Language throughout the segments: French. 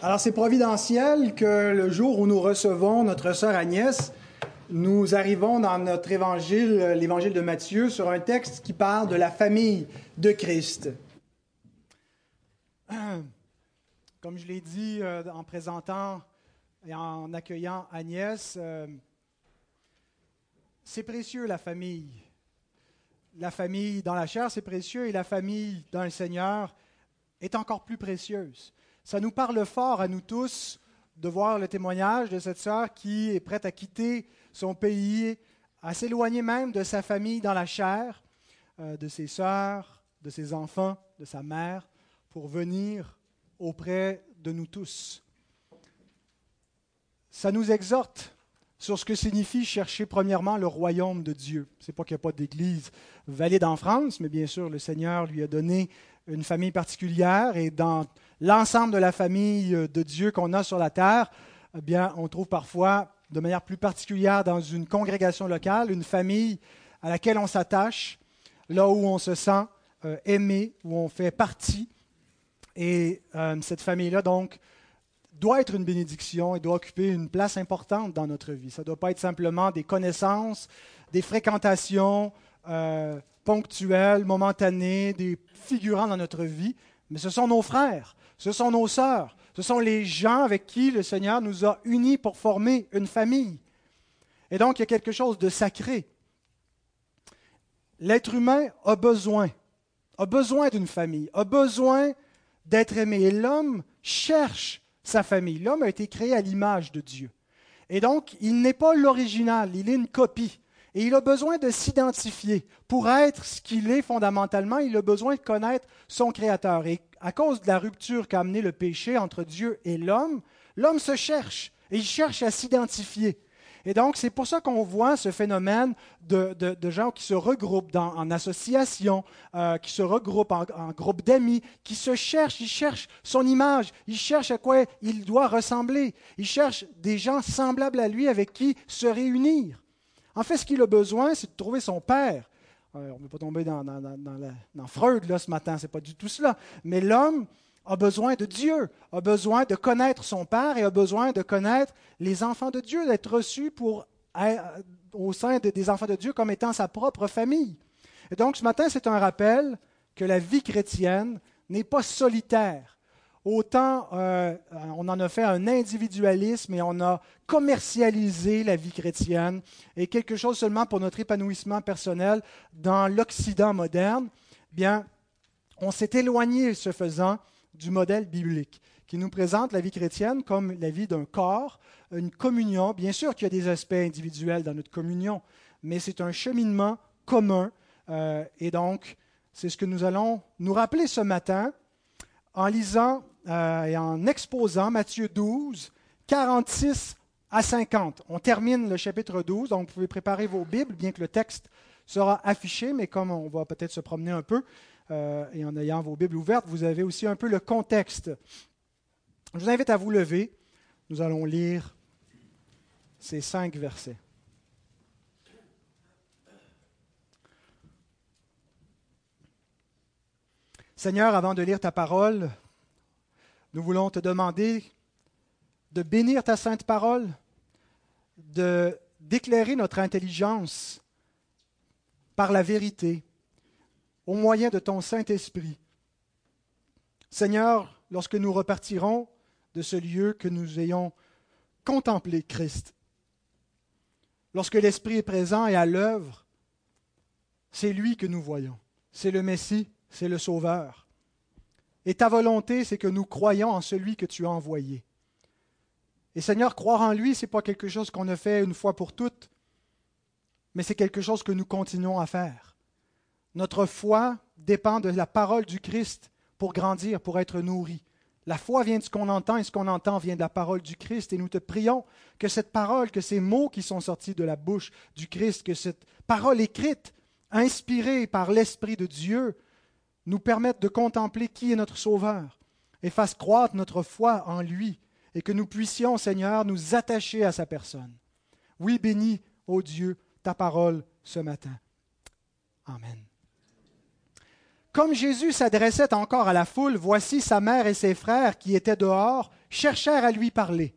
Alors c'est providentiel que le jour où nous recevons notre sœur Agnès, nous arrivons dans notre évangile, l'évangile de Matthieu, sur un texte qui parle de la famille de Christ. Comme je l'ai dit euh, en présentant et en accueillant Agnès, euh, c'est précieux la famille. La famille dans la chair, c'est précieux, et la famille dans le Seigneur est encore plus précieuse. Ça nous parle fort à nous tous de voir le témoignage de cette sœur qui est prête à quitter son pays, à s'éloigner même de sa famille dans la chair, euh, de ses sœurs, de ses enfants, de sa mère, pour venir auprès de nous tous. Ça nous exhorte sur ce que signifie chercher premièrement le royaume de Dieu. Ce n'est pas qu'il n'y a pas d'église valide en France, mais bien sûr, le Seigneur lui a donné une famille particulière et dans l'ensemble de la famille euh, de Dieu qu'on a sur la terre, eh bien, on trouve parfois, de manière plus particulière dans une congrégation locale, une famille à laquelle on s'attache, là où on se sent euh, aimé, où on fait partie. Et euh, cette famille-là, donc, doit être une bénédiction et doit occuper une place importante dans notre vie. Ça ne doit pas être simplement des connaissances, des fréquentations ponctuelles, momentanées, des figurants dans notre vie, mais ce sont nos frères, ce sont nos sœurs, ce sont les gens avec qui le Seigneur nous a unis pour former une famille. Et donc, il y a quelque chose de sacré. L'être humain a besoin, a besoin d'une famille, a besoin d'être aimé. Et l'homme cherche sa famille. L'homme a été créé à l'image de Dieu. Et donc, il n'est pas l'original, il est une copie. Et il a besoin de s'identifier. Pour être ce qu'il est fondamentalement, il a besoin de connaître son Créateur. À cause de la rupture qu'a amené le péché entre Dieu et l'homme, l'homme se cherche et il cherche à s'identifier. Et donc, c'est pour ça qu'on voit ce phénomène de, gens qui se regroupent en association, euh, qui se regroupent en, en d'amis, qui se cherchent, ils cherchent son image, ils cherchent à quoi il doit ressembler, ils cherchent des gens semblables à lui avec qui se réunir. En fait, ce qu'il a besoin, c'est de trouver son père. Euh, on ne veut pas tomber dans, Freud là, ce matin, ce n'est pas du tout cela. Mais l'homme a besoin de Dieu, a besoin de connaître son Père et a besoin de connaître les enfants de Dieu, d'être reçu euh, au sein des enfants de Dieu comme étant sa propre famille. Et donc ce matin, c'est un rappel que la vie chrétienne n'est pas solitaire. Autant euh, on en a fait un individualisme et on a commercialisé la vie chrétienne et quelque chose seulement pour notre épanouissement personnel dans l'Occident moderne, bien, on s'est éloigné, ce faisant, du modèle biblique qui nous présente la vie chrétienne comme la vie d'un corps, une communion. Bien sûr qu'il y a des aspects individuels dans notre communion, mais c'est un cheminement commun. Euh, et donc, c'est ce que nous allons nous rappeler ce matin en lisant euh, et en exposant Matthieu 12, 46 à 50. On termine le chapitre 12, donc vous pouvez préparer vos Bibles, bien que le texte sera affiché, mais comme on va peut-être se promener un peu, euh, et en ayant vos Bibles ouvertes, vous avez aussi un peu le contexte. Je vous invite à vous lever. Nous allons lire ces cinq versets. Seigneur, avant de lire ta parole, nous voulons te demander de bénir ta sainte parole, de d'éclairer notre intelligence par la vérité, au moyen de ton Saint-Esprit. Seigneur, lorsque nous repartirons de ce lieu que nous ayons contemplé Christ, lorsque l'Esprit est présent et à l'œuvre, c'est lui que nous voyons, c'est le Messie, c'est le Sauveur. Et ta volonté, c'est que nous croyons en celui que tu as envoyé. Et Seigneur, croire en lui, ce n'est pas quelque chose qu'on a fait une fois pour toutes, mais c'est quelque chose que nous continuons à faire. Notre foi dépend de la parole du Christ pour grandir, pour être nourri. La foi vient de ce qu'on entend et ce qu'on entend vient de la parole du Christ. Et nous te prions que cette parole, que ces mots qui sont sortis de la bouche du Christ, que cette parole écrite, inspirée par l'Esprit de Dieu, nous permette de contempler qui est notre Sauveur et fasse croître notre foi en lui et que nous puissions, Seigneur, nous attacher à sa personne. Oui, bénis, ô Dieu, ta parole ce matin. Amen. Comme Jésus s'adressait encore à la foule, voici sa mère et ses frères qui étaient dehors cherchèrent à lui parler.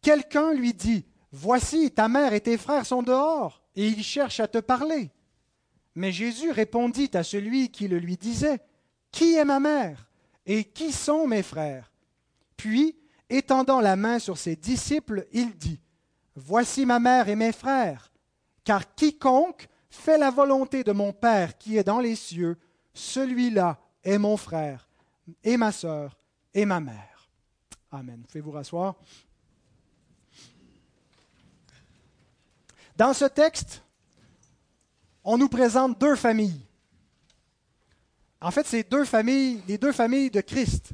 Quelqu'un lui dit, Voici, ta mère et tes frères sont dehors, et ils cherchent à te parler. Mais Jésus répondit à celui qui le lui disait, Qui est ma mère et qui sont mes frères? Puis, étendant la main sur ses disciples, il dit, Voici ma mère et mes frères, car quiconque fait la volonté de mon Père qui est dans les cieux, celui-là est mon frère et ma sœur et ma mère. Amen. Pouvez vous rasseoir? Dans ce texte, on nous présente deux familles. En fait, c'est deux familles, les deux familles de Christ.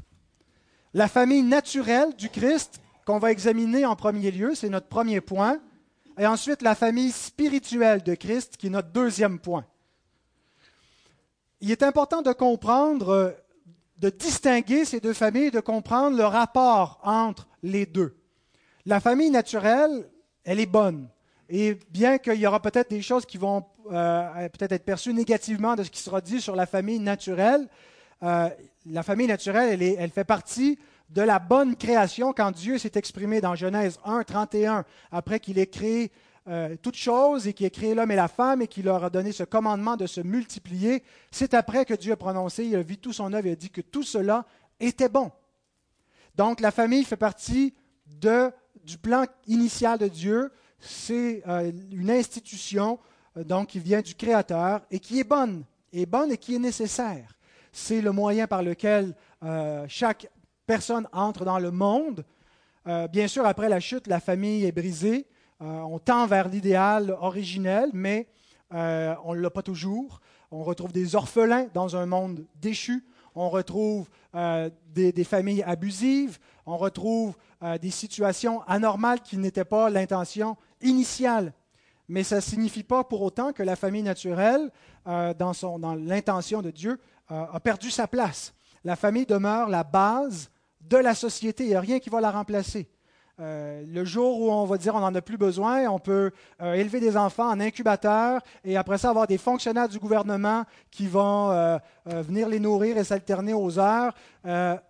La famille naturelle du Christ, qu'on va examiner en premier lieu, c'est notre premier point. Et ensuite, la famille spirituelle de Christ, qui est notre deuxième point. Il est important de comprendre, euh, de distinguer ces deux familles, de comprendre le rapport entre les deux. La famille naturelle, elle est bonne. Et bien qu'il y aura peut-être des choses qui vont euh, peut-être être perçues négativement de ce qui sera dit sur la famille naturelle, euh, la famille naturelle, elle, fait partie de la bonne création quand Dieu s'est exprimé dans Genèse 1, 31, après qu'il ait créé euh, toutes choses et qu'il ait créé l'homme et la femme et qu'il leur a donné ce commandement de se multiplier. C'est après que Dieu a prononcé, il a vu tout son œuvre et a dit que tout cela était bon. Donc la famille fait partie de, du plan initial de Dieu c'est euh, une institution euh, donc, qui vient du Créateur et qui est bonne, et bonne et qui est nécessaire. C'est le moyen par lequel euh, chaque personne entre dans le monde. bien sûr, après la chute, la famille est brisée. on tend vers l'idéal originel, mais on ne l'a pas toujours. On retrouve des orphelins dans un monde déchu. On retrouve des, des, familles abusives. On retrouve des situations anormales qui n'étaient pas l'intention initiale. Mais ça ne signifie pas pour autant que la famille naturelle, euh, dans, son, dans l'intention de Dieu, euh, a perdu sa place. La famille demeure la base de la société. Il n'y a rien qui va la remplacer. Euh, le jour où on va dire on n'en a plus besoin, on peut élever des enfants en incubateur et après ça avoir des fonctionnaires du gouvernement qui vont venir les nourrir et s'alterner aux heures.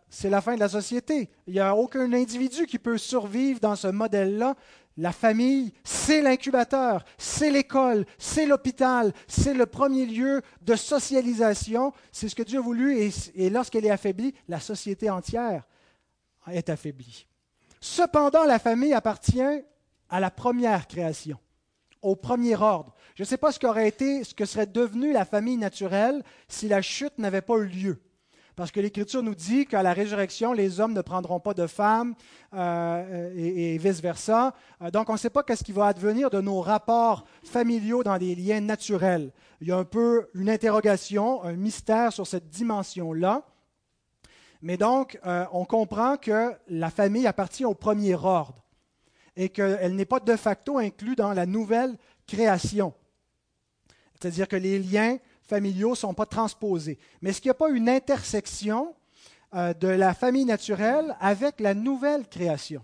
c'est la fin de la société. Il n'y a aucun individu qui peut survivre dans ce modèle-là la famille, c'est l'incubateur, c'est l'école, c'est l'hôpital, c'est le premier lieu de socialisation. C'est ce que Dieu a voulu et, lorsqu'elle est affaiblie, la société entière est affaiblie. Cependant, la famille appartient à la première création, au premier ordre. Je ne sais pas ce qu'aurait été, ce que serait devenu la famille naturelle si la chute n'avait pas eu lieu. Parce que l'Écriture nous dit qu'à la résurrection, les hommes ne prendront pas de femmes euh, et, vice-versa. Euh, donc, on ne sait pas qu'est-ce qui va advenir de nos rapports familiaux dans des liens naturels. Il y a un peu une interrogation, un mystère sur cette dimension-là. Mais donc, euh, on comprend que la famille appartient au premier ordre et qu'elle n'est pas de facto inclue dans la nouvelle création. C'est-à-dire que les liens familiaux ne sont pas transposés. Mais est-ce qu'il n'y a pas une intersection euh, de la famille naturelle avec la nouvelle création?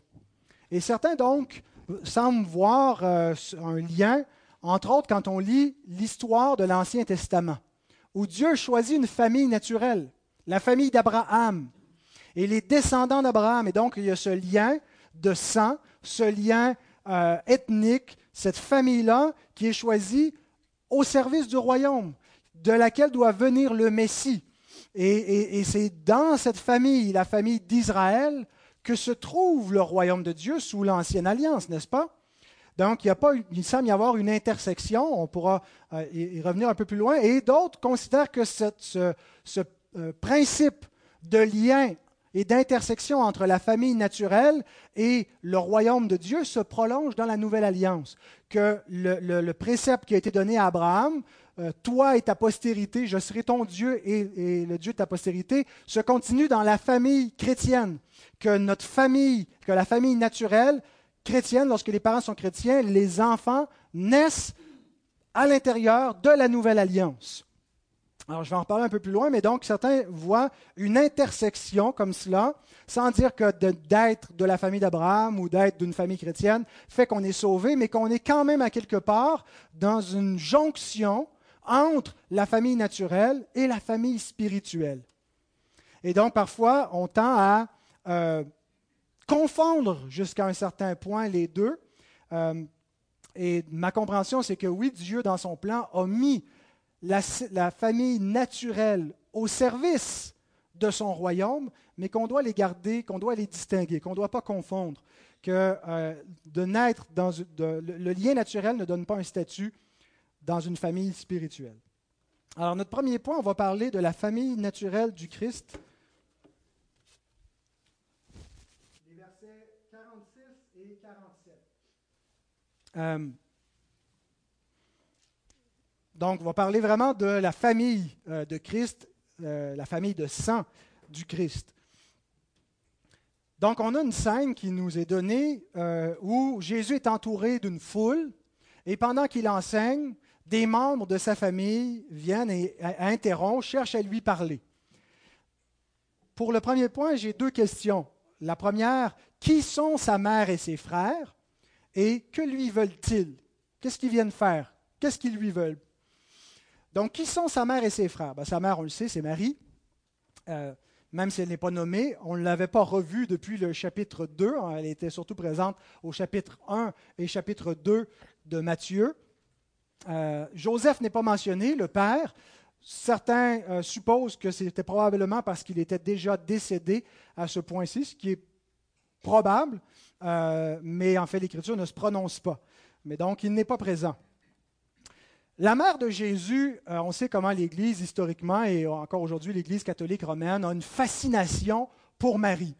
Et certains, donc, semblent voir euh, un lien, entre autres quand on lit l'histoire de l'Ancien Testament, où Dieu choisit une famille naturelle, la famille d'Abraham, et les descendants d'Abraham. Et donc, il y a ce lien de sang, ce lien euh, ethnique, cette famille-là qui est choisie au service du royaume de laquelle doit venir le Messie. Et, c'est dans cette famille, la famille d'Israël, que se trouve le royaume de Dieu sous l'ancienne alliance, n'est-ce pas? Donc, il, pas, il semble y avoir une intersection, on pourra euh, y revenir un peu plus loin, et d'autres considèrent que ce, ce euh, principe de lien et d'intersection entre la famille naturelle et le royaume de Dieu se prolonge dans la nouvelle alliance. Que le, le précepte qui a été donné à Abraham euh, toi et ta postérité, je serai ton Dieu et, le Dieu de ta postérité, se continue dans la famille chrétienne. Que notre famille, que la famille naturelle chrétienne, lorsque les parents sont chrétiens, les enfants naissent à l'intérieur de la nouvelle alliance. Alors, je vais en reparler un peu plus loin, mais donc certains voient une intersection comme cela, sans dire que d'être de la famille d'Abraham ou d'être d'une famille chrétienne fait qu'on est sauvé, mais qu'on est quand même à quelque part dans une jonction entre la famille naturelle et la famille spirituelle. Et donc, parfois, on tend à euh, confondre jusqu'à un certain point les deux. Euh, et ma compréhension, c'est que oui, Dieu, dans son plan, a mis la, famille naturelle au service de son royaume, mais qu'on doit les garder, qu'on doit les distinguer, qu'on ne doit pas confondre, que euh, de naître dans le lien naturel ne donne pas un statut dans une famille spirituelle. Alors, notre premier point, on va parler de la famille naturelle du Christ. Les versets 46 et 47. Euh, donc, on va parler vraiment de la famille euh, de Christ, euh, la famille de sang du Christ. Donc, on a une scène qui nous est donnée où Jésus est entouré d'une foule et pendant qu'il enseigne, des membres de sa famille viennent et interrompent, cherchent à lui parler. Pour le premier point, j'ai deux questions. La première, qui sont sa mère et ses frères? Et que lui veulent-ils? Qu'est-ce qu'ils viennent faire? Qu'est-ce qu'ils lui veulent? Donc, qui sont sa mère et ses frères? Ben, Sa mère, on le sait, c'est Marie. Euh, même si elle n'est pas nommée, on ne l'avait pas revue depuis le chapitre 2. Elle était surtout présente au chapitre 1 et chapitre 2 de Matthieu. Euh, Joseph n'est pas mentionné, le père. Certains euh, supposent que c'était probablement parce qu'il était déjà décédé à ce point-ci, ce qui est probable, euh, mais en fait l'Écriture ne se prononce pas. Mais donc il n'est pas présent. La mère de Jésus, on sait comment l'Église, historiquement, et encore aujourd'hui l'Église catholique romaine, a une fascination pour Marie.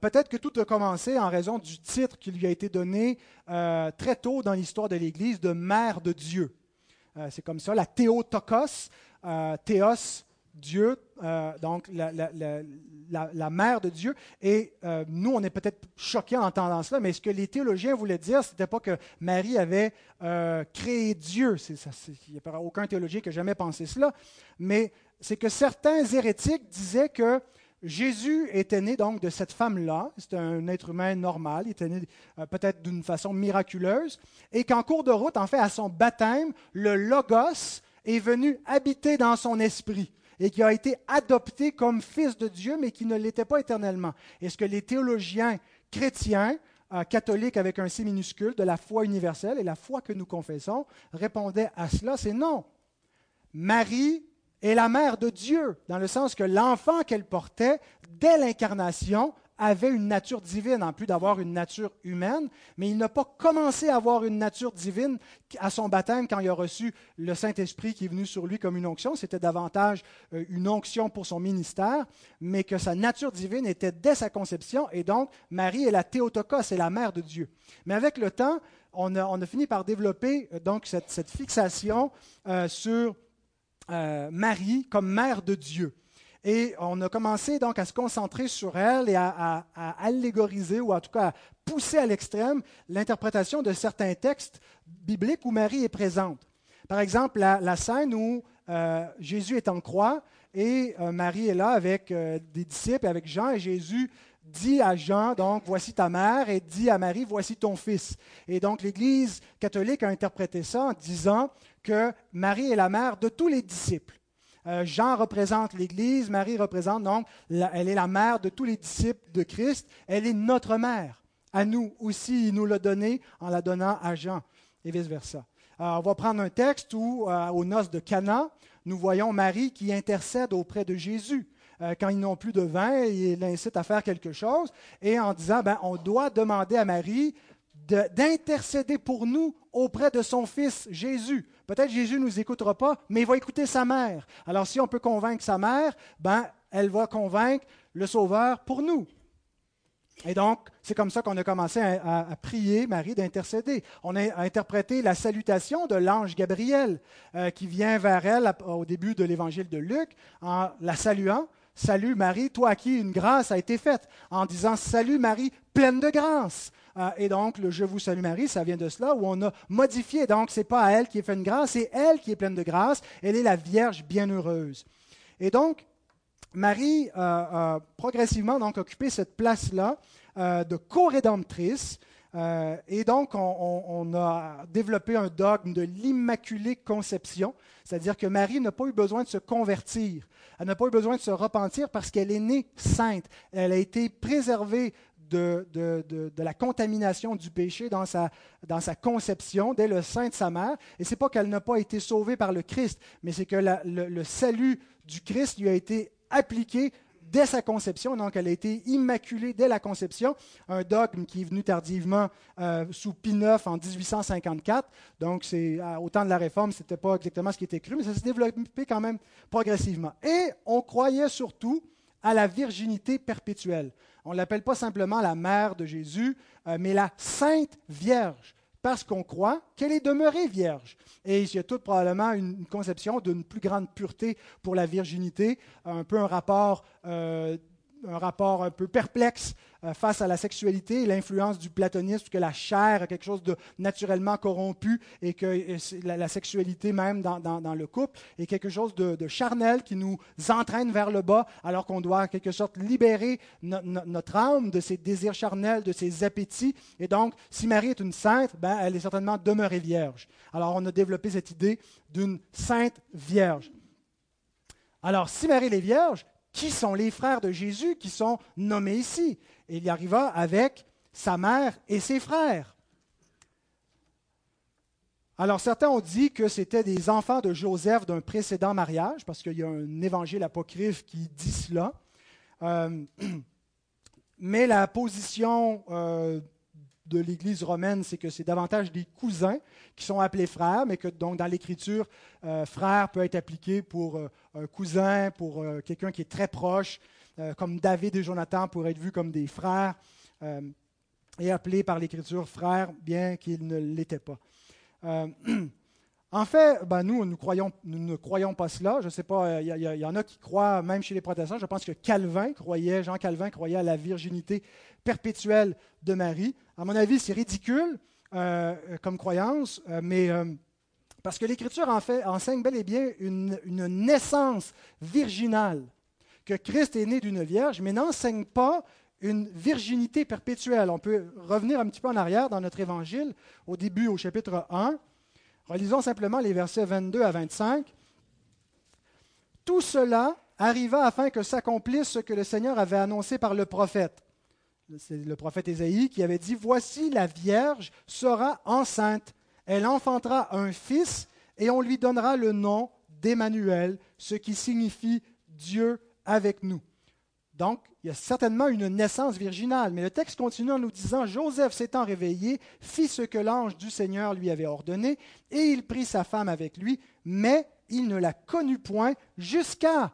Peut-être que tout a commencé en raison du titre qui lui a été donné très tôt dans l'histoire de l'Église de Mère de Dieu. Euh, c'est comme ça, la théotokos, euh, théos, Dieu, euh, donc la, mère de Dieu. Et nous, on est peut-être choqués en entendant cela, mais ce que les théologiens voulaient dire, ce n'était pas que Marie avait créé Dieu. Il n'y a aucun théologien qui a jamais pensé cela, mais c'est que certains hérétiques disaient que Jésus était né donc de cette femme-là, c'était un être humain normal, il était né euh, peut-être d'une façon miraculeuse, et qu'en cours de route, en fait, à son baptême, le Logos est venu habiter dans son esprit et qui a été adopté comme fils de Dieu, mais qui ne l'était pas éternellement. est ce que les théologiens chrétiens, euh, catholiques avec un C minuscule, de la foi universelle et la foi que nous confessons, répondaient à cela, c'est non. Marie est la mère de Dieu, dans le sens que l'enfant qu'elle portait, dès l'incarnation, avait une nature divine, en plus d'avoir une nature humaine, mais il n'a pas commencé à avoir une nature divine à son baptême quand il a reçu le Saint-Esprit qui est venu sur lui comme une onction. C'était davantage euh, une onction pour son ministère, mais que sa nature divine était dès sa conception, et donc Marie est la Théotokos, c'est la mère de Dieu. Mais avec le temps, on a, fini par développer euh, donc cette, fixation euh, sur euh, Marie comme mère de Dieu. Et on a commencé donc à se concentrer sur elle et à, allégoriser, ou en tout cas à pousser à l'extrême, l'interprétation de certains textes bibliques où Marie est présente. Par exemple, la, scène où euh, Jésus est en croix et euh, Marie est là avec des disciples, avec Jean, et Jésus dit à Jean, donc, voici ta mère, et dit à Marie, voici ton fils. Et donc, l'Église catholique a interprété ça en disant que Marie est la mère de tous les disciples. Euh, Jean représente l'Église, Marie représente donc, elle est la mère de tous les disciples de Christ, elle est notre mère. À nous aussi, il nous l'a donné en la donnant à Jean, et vice-versa. on va prendre un texte où, euh, aux noces de Cana, nous voyons Marie qui intercède auprès de Jésus. Euh, quand ils n'ont plus de vin, il l'incite à faire quelque chose, et en disant, ben, on doit demander à Marie d'intercéder pour nous auprès de son Fils Jésus. Peut-être Jésus ne nous écoutera pas, mais il va écouter sa mère. Alors si on peut convaincre sa mère, ben, elle va convaincre le Sauveur pour nous. Et donc, c'est comme ça qu'on a commencé à, prier Marie d'intercéder. On a interprété la salutation de l'ange Gabriel euh, qui vient vers elle au début de l'évangile de Luc en la saluant. Salut Marie, toi à qui une grâce a été faite, en disant Salut Marie, pleine de grâce. Euh, et donc, le Je vous salue Marie, ça vient de cela, où on a modifié. Donc, ce n'est pas à elle qui est fait une grâce, c'est elle qui est pleine de grâce. Elle est la Vierge bienheureuse. Et donc, Marie a progressivement donc, occupé cette place-là euh, de co-rédemptrice. Euh, et donc, on, a développé un dogme de l'immaculée conception, c'est-à-dire que Marie n'a pas eu besoin de se convertir, elle n'a pas eu besoin de se repentir parce qu'elle est née sainte, elle a été préservée de, la contamination du péché dans sa, conception, dès le sein de sa mère. Et ce n'est pas qu'elle n'a pas été sauvée par le Christ, mais c'est que le salut du Christ lui a été appliqué dès sa conception, donc elle a été immaculée dès la conception, un dogme qui est venu tardivement euh, sous Pie IX en 1854, donc c'est au temps de la Réforme, ce n'était pas exactement ce qui était cru, mais ça s'est développé quand même progressivement. Et on croyait surtout à la virginité perpétuelle. On ne l'appelle pas simplement la mère de Jésus, euh, mais la Sainte Vierge parce qu'on croit qu'elle est demeurée vierge. Et il y a tout probablement une conception d'une plus grande pureté pour la virginité, un peu un rapport euh, un rapport un peu perplexe euh, face à la sexualité et l'influence du platonisme, que la chair est quelque chose de naturellement corrompu et que euh, la, sexualité même dans, le couple est quelque chose de, charnel qui nous entraîne vers le bas, alors qu'on doit en quelque sorte libérer notre âme de ses désirs charnels, de ses appétits. Et donc, si Marie est une sainte, ben, elle est certainement demeurée vierge. Alors, on a développé cette idée d'une sainte vierge. Alors, si Marie est vierge, qui sont les frères de Jésus qui sont nommés ici? Et il y arriva avec sa mère et ses frères. Alors certains ont dit que c'était des enfants de Joseph d'un précédent mariage, parce qu'il y a un évangile apocryphe qui dit cela. Euh, mais la position euh, de l'Église romaine, c'est que c'est davantage des cousins qui sont appelés frères, mais que donc dans l'Écriture, euh, frère peut être appliqué pour euh, un cousin, pour euh, quelqu'un qui est très proche, comme David et Jonathan pourraient être vus comme des frères, et appelés par l'Écriture frères, bien qu'ils ne l'étaient pas. En fait, ben nous, nous, ne croyons pas cela. Je ne sais pas, il y, en a qui croient, même chez les protestants, je pense que Calvin croyait, Jean Calvin croyait à la virginité perpétuelle de Marie. À mon avis, c'est ridicule euh, comme croyance, euh, mais euh, parce que l'Écriture en fait, enseigne bel et bien une, une naissance virginale, que Christ est né d'une vierge, mais n'enseigne pas une virginité perpétuelle. On peut revenir un petit peu en arrière dans notre évangile, au début, au chapitre 1. Relisons simplement les versets 22 à 25. Tout cela arriva afin que s'accomplisse ce que le Seigneur avait annoncé par le prophète. C'est le prophète Ésaïe qui avait dit, Voici la Vierge sera enceinte, elle enfantera un fils, et on lui donnera le nom d'Emmanuel, ce qui signifie Dieu avec nous. Donc, il y a certainement une naissance virginale, mais le texte continue en nous disant, Joseph s'étant réveillé, fit ce que l'ange du Seigneur lui avait ordonné, et il prit sa femme avec lui, mais il ne la connut point jusqu'à...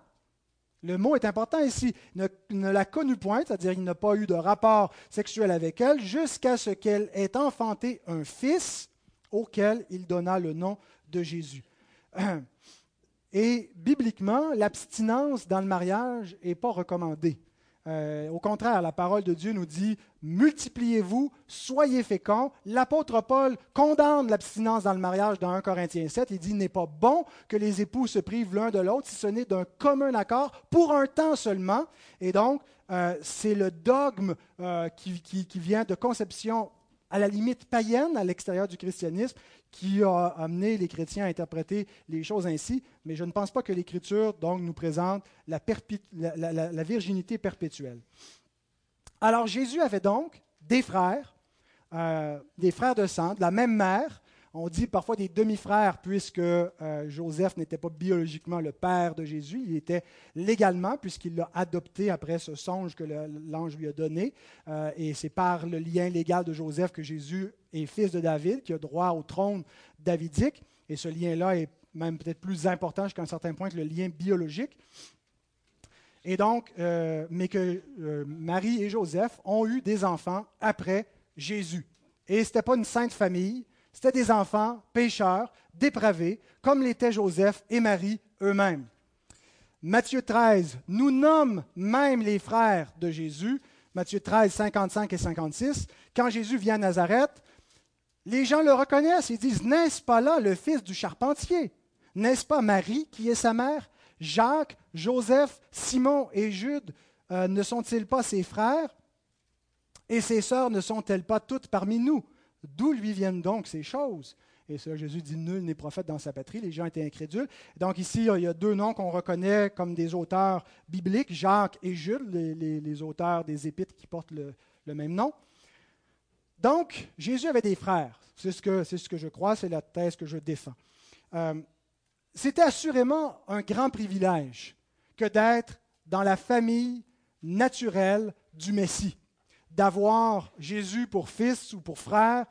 Le mot est important ici, ne, la connut point, c'est-à-dire il n'a pas eu de rapport sexuel avec elle, jusqu'à ce qu'elle ait enfanté un fils auquel il donna le nom de Jésus. Et bibliquement, l'abstinence dans le mariage n'est pas recommandée. Euh, au contraire, la parole de Dieu nous dit multipliez-vous, soyez féconds. L'apôtre Paul condamne l'abstinence dans le mariage dans 1 Corinthiens 7. Il dit il n'est pas bon que les époux se privent l'un de l'autre si ce n'est d'un commun accord pour un temps seulement. Et donc, euh, c'est le dogme euh, qui, qui, vient de conception à la limite païenne à l'extérieur du christianisme qui a amené les chrétiens à interpréter les choses ainsi, mais je ne pense pas que l'Écriture donc nous présente la, virginité perpétuelle. Alors Jésus avait donc des frères, euh, des frères de sang, de la même mère, on dit parfois des demi-frères, puisque euh, Joseph n'était pas biologiquement le père de Jésus, il était légalement, puisqu'il l'a adopté après ce songe que l'ange lui a donné. Euh, et c'est par le lien légal de Joseph que Jésus est fils de David, qui a droit au trône davidique. Et ce lien-là est même peut-être plus important jusqu'à un certain point que le lien biologique. Et donc, euh, mais que Marie et Joseph ont eu des enfants après Jésus. Et ce n'était pas une sainte famille, c'était des enfants pécheurs, dépravés, comme l'étaient Joseph et Marie eux-mêmes. Matthieu 13 nous nomme même les frères de Jésus. Matthieu 13, 55 et 56. Quand Jésus vient à Nazareth, les gens le reconnaissent. Ils disent N'est-ce pas là le fils du charpentier? N'est-ce pas Marie qui est sa mère? Jacques, Joseph, Simon et Jude euh, ne sont-ils pas ses frères? Et ses sœurs ne sont-elles pas toutes parmi nous? D'où lui viennent donc ces choses? Et ça, Jésus dit Nul n'est prophète dans sa patrie. Les gens étaient incrédules. Donc, ici, il y a deux noms qu'on reconnaît comme des auteurs bibliques Jacques et Jules, les, auteurs des épîtres qui portent le, le même nom. Donc, Jésus avait des frères. C'est ce que, c'est ce que je crois, c'est la thèse que je défends. Euh, c'était assurément un grand privilège que d'être dans la famille naturelle du Messie, d'avoir Jésus pour fils ou pour frère.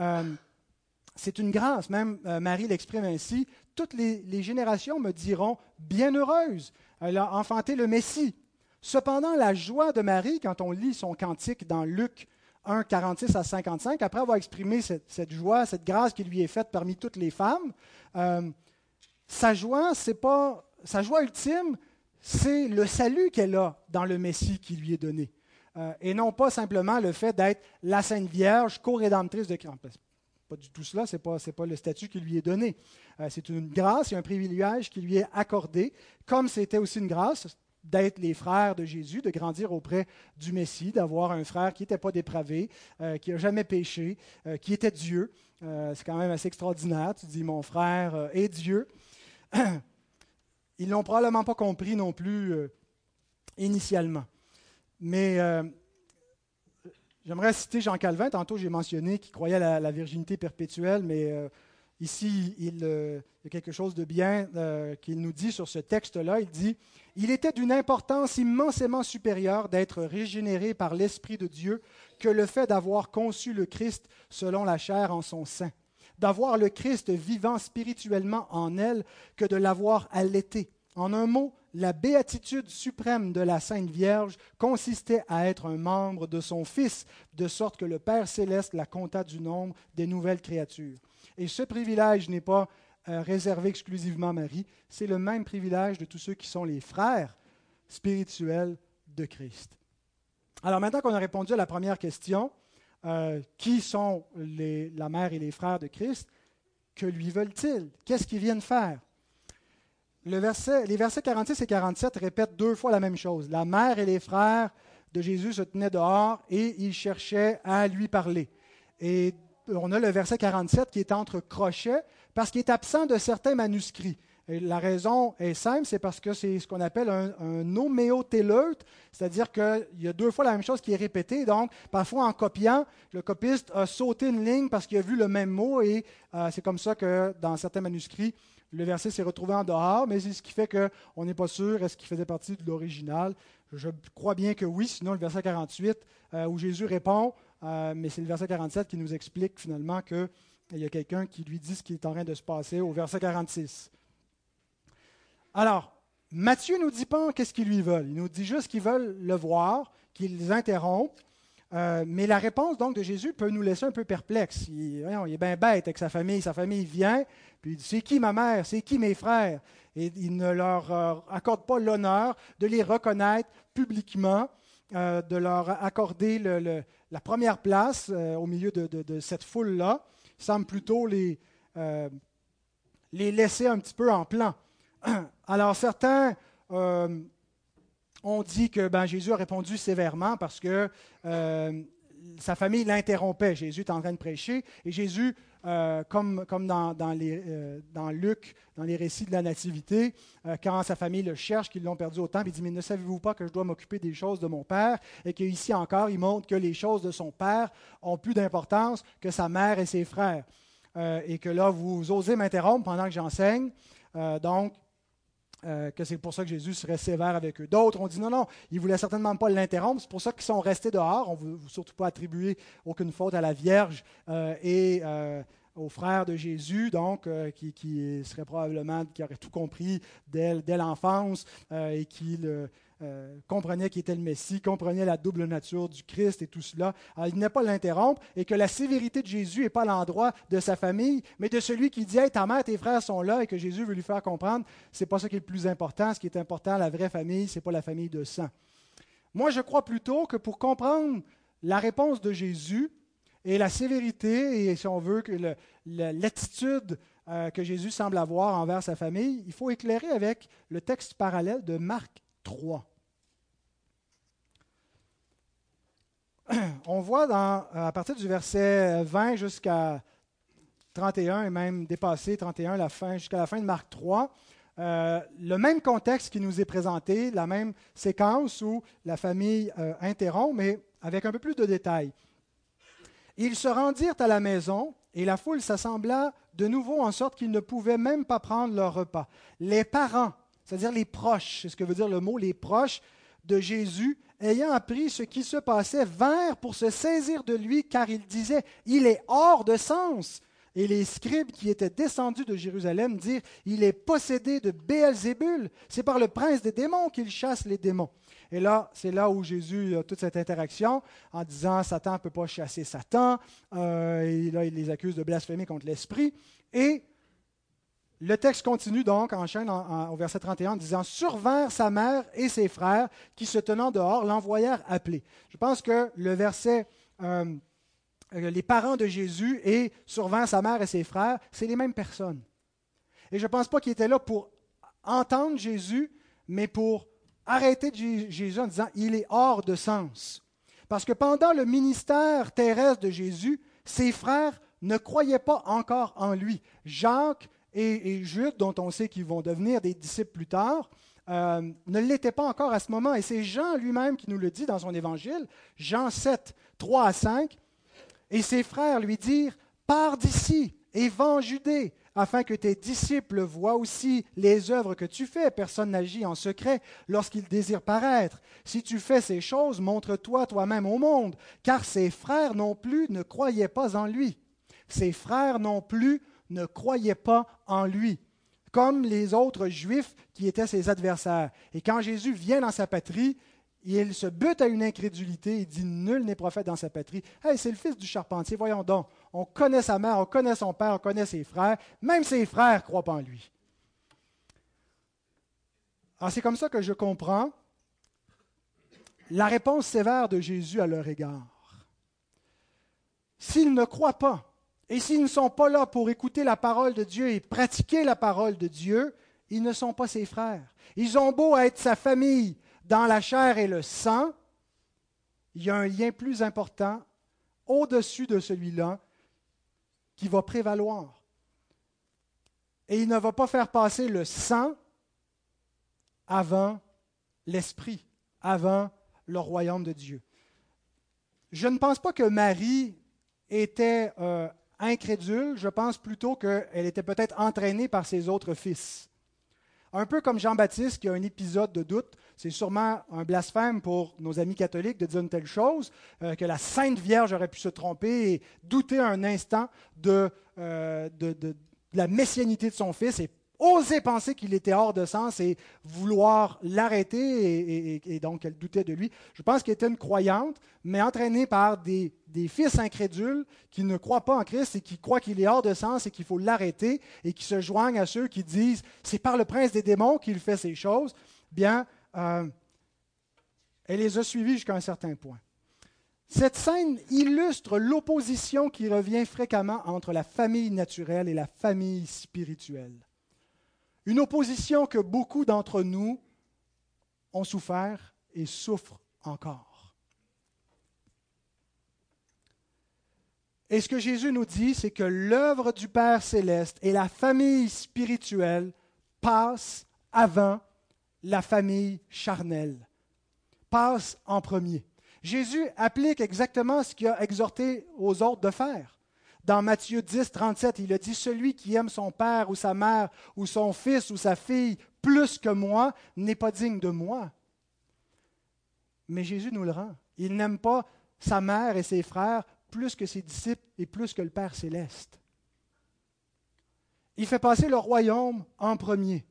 Euh, c'est une grâce, même euh, Marie l'exprime ainsi. Toutes les, générations me diront bienheureuse, elle a enfanté le Messie. Cependant, la joie de Marie, quand on lit son cantique dans Luc 1, 46 à 55, après avoir exprimé cette, joie, cette grâce qui lui est faite parmi toutes les femmes, euh, sa joie, c'est pas sa joie ultime, c'est le salut qu'elle a dans le Messie qui lui est donné, euh, et non pas simplement le fait d'être la Sainte Vierge, co-rédemptrice de Christ. Pas du tout cela, ce n'est pas, le statut qui lui est donné. Euh, c'est une grâce et un privilège qui lui est accordé, comme c'était aussi une grâce, d'être les frères de Jésus, de grandir auprès du Messie, d'avoir un frère qui n'était pas dépravé, euh, qui n'a jamais péché, qui était Dieu. C'est quand même assez extraordinaire. Tu dis, mon frère est Dieu. Ils l'ont probablement pas compris non plus initialement. Mais j'aimerais citer Jean Calvin. Tantôt, j'ai mentionné qu'il croyait à la, virginité perpétuelle, mais ici, il, il, y a quelque chose de bien qu'il nous dit sur ce texte-là. Il dit il était d'une importance immensément supérieure d'être régénéré par l'Esprit de Dieu que le fait d'avoir conçu le Christ selon la chair en son sein, d'avoir le Christ vivant spirituellement en elle que de l'avoir allaité. En un mot, la béatitude suprême de la Sainte Vierge consistait à être un membre de son Fils, de sorte que le Père céleste la compta du nombre des nouvelles créatures. Et ce privilège n'est pas euh, réservé exclusivement à Marie. C'est le même privilège de tous ceux qui sont les frères spirituels de Christ. Alors maintenant qu'on a répondu à la première question, euh, qui sont la mère et les frères de Christ, que lui veulent-ils? Qu'est-ce qu'ils viennent faire? Les versets 46 et 47 répètent deux fois la même chose. La mère et les frères de Jésus se tenaient dehors et ils cherchaient à lui parler. Et on a le verset 47 qui est entre crochets parce qu'il est absent de certains manuscrits. La raison est simple, c'est parce que c'est ce qu'on appelle un, un c'est-à-dire qu'il y a deux fois la même chose qui est répétée. Donc, parfois en copiant, le copiste a sauté une ligne parce qu'il a vu le même mot et euh, c'est comme ça que dans certains manuscrits, le verset s'est retrouvé en dehors, mais c'est ce qui fait qu'on n'est pas sûr est-ce qu'il faisait partie de l'original. Je crois bien que oui, sinon le verset 48 euh, où Jésus répond, euh, mais c'est le verset 47 qui nous explique finalement que il y a quelqu'un qui lui dit ce qui est en train de se passer au verset 46. Alors, Matthieu ne nous dit pas qu'est-ce qu'ils lui veulent. Il nous dit juste qu'ils veulent le voir, qu'ils interrompent. Euh, mais la réponse donc de Jésus peut nous laisser un peu perplexes. Il, est bien bête avec sa famille. Sa famille vient, puis il dit C'est qui ma mère? C'est qui mes frères? Et il ne leur euh, accorde pas l'honneur de les reconnaître publiquement, euh, de leur accorder la première place au milieu de cette foule-là semble plutôt les, les laisser un petit peu en plan. Alors certains euh, ont dit que ben, Jésus a répondu sévèrement parce que euh, sa famille l'interrompait. Jésus est en train de prêcher et Jésus, comme, comme dans, les, dans, Luc, dans les récits de la Nativité, quand sa famille le cherche, qu'ils l'ont perdu au temple, il dit, mais ne savez-vous pas que je dois m'occuper des choses de mon Père et qu'ici encore, il montre que les choses de son Père ont plus d'importance que sa mère et ses frères. et que là, vous osez m'interrompre pendant que j'enseigne. donc, que c'est pour ça que Jésus serait sévère avec eux. D'autres ont dit non, non, ils ne voulaient certainement pas l'interrompre, c'est pour ça qu'ils sont restés dehors. On ne veut surtout pas attribuer aucune faute à la Vierge et aux frères de Jésus, donc, euh, qui, qui, serait probablement, qui aurait tout compris dès, l'enfance euh, et qui le, euh, comprenait qui était le Messie, comprenait la double nature du Christ et tout cela. Il n'est pas l'interrompre et que la sévérité de Jésus n'est pas l'endroit de sa famille, mais de celui qui dit hey, ta mère, tes frères sont là et que Jésus veut lui faire comprendre. C'est pas ça qui est le plus important. Ce qui est important, la vraie famille, c'est pas la famille de sang. Moi, je crois plutôt que pour comprendre la réponse de Jésus, et la sévérité, et si on veut, que l'attitude euh, que Jésus semble avoir envers sa famille, il faut éclairer avec le texte parallèle de Marc 3. On voit dans, à partir du verset 20 jusqu'à 31 et même dépassé 31 la fin, jusqu'à la fin de Marc 3, euh, le même contexte qui nous est présenté, la même séquence où la famille euh, interrompt, mais avec un peu plus de détails. Ils se rendirent à la maison, et la foule s'assembla de nouveau en sorte qu'ils ne pouvaient même pas prendre leur repas. Les parents, c'est-à-dire les proches, c'est ce que veut dire le mot les proches de Jésus, ayant appris ce qui se passait, vinrent pour se saisir de lui, car ils disaient, il est hors de sens. Et les scribes qui étaient descendus de Jérusalem dirent, il est possédé de Béelzébul, c'est par le prince des démons qu'il chasse les démons. Et là, c'est là où Jésus a toute cette interaction en disant Satan ne peut pas chasser Satan. Euh, et là, il les accuse de blasphémer contre l'Esprit. Et le texte continue donc, enchaîne au verset 31 en disant Survinrent sa mère et ses frères qui, se tenant dehors, l'envoyèrent appeler. Je pense que le verset. Euh, les parents de Jésus et survinrent sa mère et ses frères, c'est les mêmes personnes. Et je ne pense pas qu'ils étaient là pour entendre Jésus, mais pour arrêter Jésus en disant il est hors de sens. Parce que pendant le ministère terrestre de Jésus, ses frères ne croyaient pas encore en lui. Jacques et, Jude, dont on sait qu'ils vont devenir des disciples plus tard, euh, ne l'étaient pas encore à ce moment. Et c'est Jean lui-même qui nous le dit dans son évangile, Jean 7, 3 à 5. Et ses frères lui dirent, Pars d'ici et en Judée, afin que tes disciples voient aussi les œuvres que tu fais. Personne n'agit en secret lorsqu'il désire paraître. Si tu fais ces choses, montre-toi toi-même au monde, car ses frères non plus ne croyaient pas en lui. Ses frères non plus ne croyaient pas en lui, comme les autres Juifs qui étaient ses adversaires. Et quand Jésus vient dans sa patrie, il se bute à une incrédulité, il dit Nul n'est prophète dans sa patrie. Hey, c'est le fils du charpentier, voyons donc. On connaît sa mère, on connaît son père, on connaît ses frères. Même ses frères ne croient pas en lui. Alors c'est comme ça que je comprends la réponse sévère de Jésus à leur égard. S'ils ne croient pas, et s'ils ne sont pas là pour écouter la parole de Dieu et pratiquer la parole de Dieu, ils ne sont pas ses frères. Ils ont beau être sa famille dans la chair et le sang, il y a un lien plus important au-dessus de celui-là qui va prévaloir. Et il ne va pas faire passer le sang avant l'esprit, avant le royaume de Dieu. Je ne pense pas que Marie était euh, incrédule, je pense plutôt qu'elle était peut-être entraînée par ses autres fils. Un peu comme Jean-Baptiste qui a un épisode de doute, c'est sûrement un blasphème pour nos amis catholiques de dire une telle chose, euh, que la Sainte Vierge aurait pu se tromper et douter un instant de, euh, de la messianité de son fils et oser penser qu'il était hors de sens et vouloir l'arrêter et, donc elle doutait de lui. Je pense qu'elle était une croyante, mais entraînée par des, des, fils incrédules qui ne croient pas en Christ et qui croient qu'il est hors de sens et qu'il faut l'arrêter et qui se joignent à ceux qui disent c'est par le prince des démons qu'il fait ces choses. Bien, euh, elle les a suivis jusqu'à un certain point. Cette scène illustre l'opposition qui revient fréquemment entre la famille naturelle et la famille spirituelle. Une opposition que beaucoup d'entre nous ont souffert et souffrent encore. Et ce que Jésus nous dit, c'est que l'œuvre du Père céleste et la famille spirituelle passent avant la famille charnelle, passent en premier. Jésus applique exactement ce qu'il a exhorté aux autres de faire. Dans Matthieu 10, 37, il a dit, Celui qui aime son père ou sa mère ou son fils ou sa fille plus que moi n'est pas digne de moi. Mais Jésus nous le rend. Il n'aime pas sa mère et ses frères plus que ses disciples et plus que le Père céleste. Il fait passer le royaume en premier.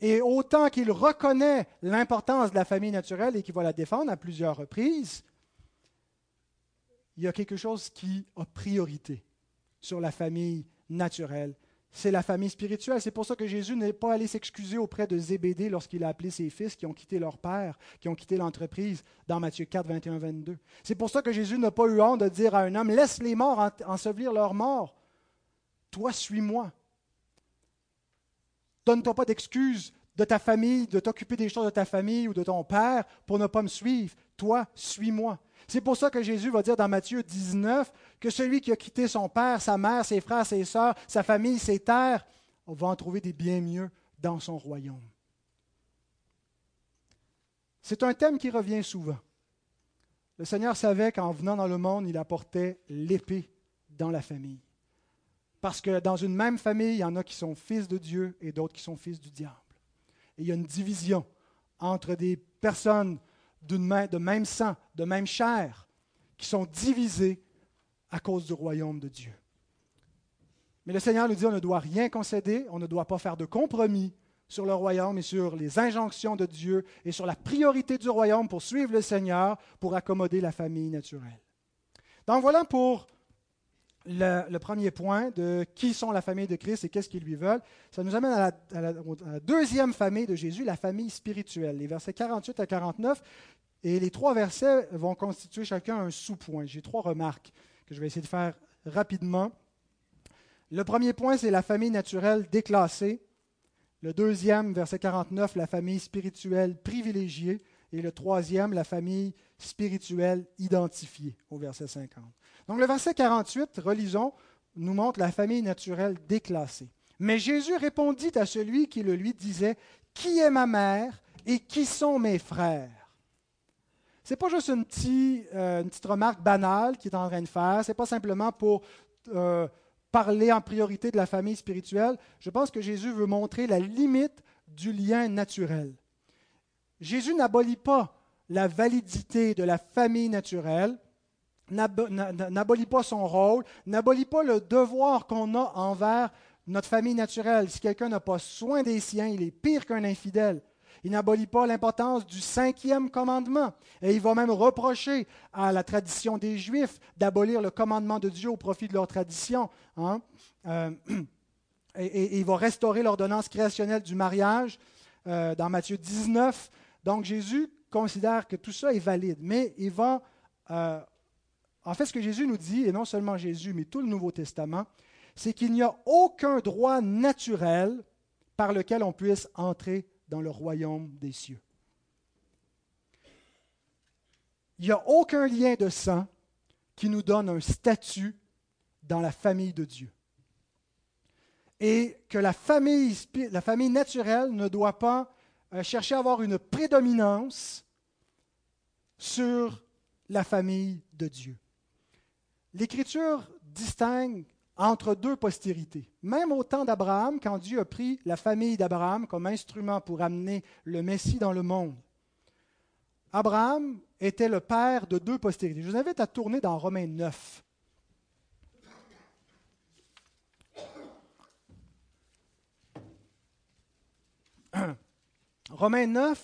Et autant qu'il reconnaît l'importance de la famille naturelle et qu'il va la défendre à plusieurs reprises, il y a quelque chose qui a priorité sur la famille naturelle. C'est la famille spirituelle. C'est pour ça que Jésus n'est pas allé s'excuser auprès de Zébédée lorsqu'il a appelé ses fils qui ont quitté leur père, qui ont quitté l'entreprise dans Matthieu 4, 21, 22. C'est pour ça que Jésus n'a pas eu honte de dire à un homme, laisse les morts ensevelir leurs morts. Toi, suis-moi. Donne-toi pas d'excuses de ta famille, de t'occuper des choses de ta famille ou de ton père pour ne pas me suivre. Toi, suis-moi. C'est pour ça que Jésus va dire dans Matthieu 19 que celui qui a quitté son père, sa mère, ses frères, ses sœurs, sa famille, ses terres, va en trouver des bien mieux dans son royaume. C'est un thème qui revient souvent. le Seigneur savait qu'en venant dans le monde, il apportait l'épée dans la famille. Parce que dans une même famille, il y en a qui sont fils de Dieu et d'autres qui sont fils du diable. Et il y a une division entre des personnes de même sang, de même chair, qui sont divisées à cause du royaume de Dieu. Mais le Seigneur nous dit on ne doit rien concéder, on ne doit pas faire de compromis sur le royaume et sur les injonctions de Dieu et sur la priorité du royaume pour suivre le Seigneur, pour accommoder la famille naturelle. Donc voilà pour le, premier point de qui sont la famille de Christ et qu'est-ce qu'ils lui veulent. Ça nous amène à la, à la, deuxième famille de Jésus, la famille spirituelle. Les versets 48 à 49 et les trois versets vont constituer chacun un sous-point. J'ai trois remarques que je vais essayer de faire rapidement. Le premier point, c'est la famille naturelle déclassée. Le deuxième, verset 49, la famille spirituelle privilégiée. Et le troisième, la famille spirituelle identifiée, au verset 50. Donc le verset 48, relisons, nous montre la famille naturelle déclassée. Mais Jésus répondit à celui qui le lui disait, Qui est ma mère et qui sont mes frères Ce n'est pas juste une, euh, une, petite remarque banale qu'il est en train de faire, ce n'est pas simplement pour euh, parler en priorité de la famille spirituelle, je pense que Jésus veut montrer la limite du lien naturel. Jésus n'abolit pas la validité de la famille naturelle, n'abolit pas son rôle, n'abolit pas le devoir qu'on a envers notre famille naturelle. Si quelqu'un n'a pas soin des siens, il est pire qu'un infidèle. Il n'abolit pas l'importance du cinquième commandement. Et il va même reprocher à la tradition des Juifs d'abolir le commandement de Dieu au profit de leur tradition. Hein. Euh, et, il va restaurer l'ordonnance créationnelle du mariage euh, dans Matthieu 19. Donc Jésus considère que tout ça est valide, mais il va... Euh, en fait, ce que Jésus nous dit, et non seulement Jésus, mais tout le Nouveau Testament, c'est qu'il n'y a aucun droit naturel par lequel on puisse entrer dans le royaume des cieux. Il n'y a aucun lien de sang qui nous donne un statut dans la famille de Dieu. Et que la famille, la famille naturelle ne doit pas euh, chercher à avoir une prédominance sur la famille de Dieu. L'Écriture distingue entre deux postérités. Même au temps d'Abraham, quand Dieu a pris la famille d'Abraham comme instrument pour amener le Messie dans le monde, Abraham était le père de deux postérités. Je vous invite à tourner dans Romains 9. Romains 9,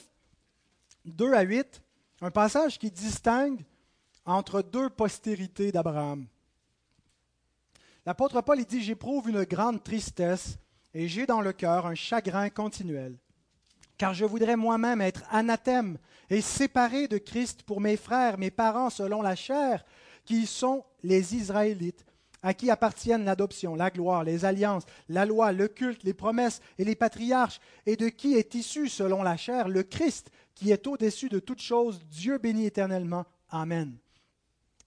2 à 8, un passage qui distingue entre deux postérités d'Abraham. L'apôtre Paul dit, j'éprouve une grande tristesse et j'ai dans le cœur un chagrin continuel, car je voudrais moi-même être anathème et séparé de Christ pour mes frères, mes parents selon la chair, qui sont les Israélites, à qui appartiennent l'adoption, la gloire, les alliances, la loi, le culte, les promesses et les patriarches, et de qui est issu selon la chair le Christ, qui est au-dessus de toutes choses, Dieu béni éternellement. Amen.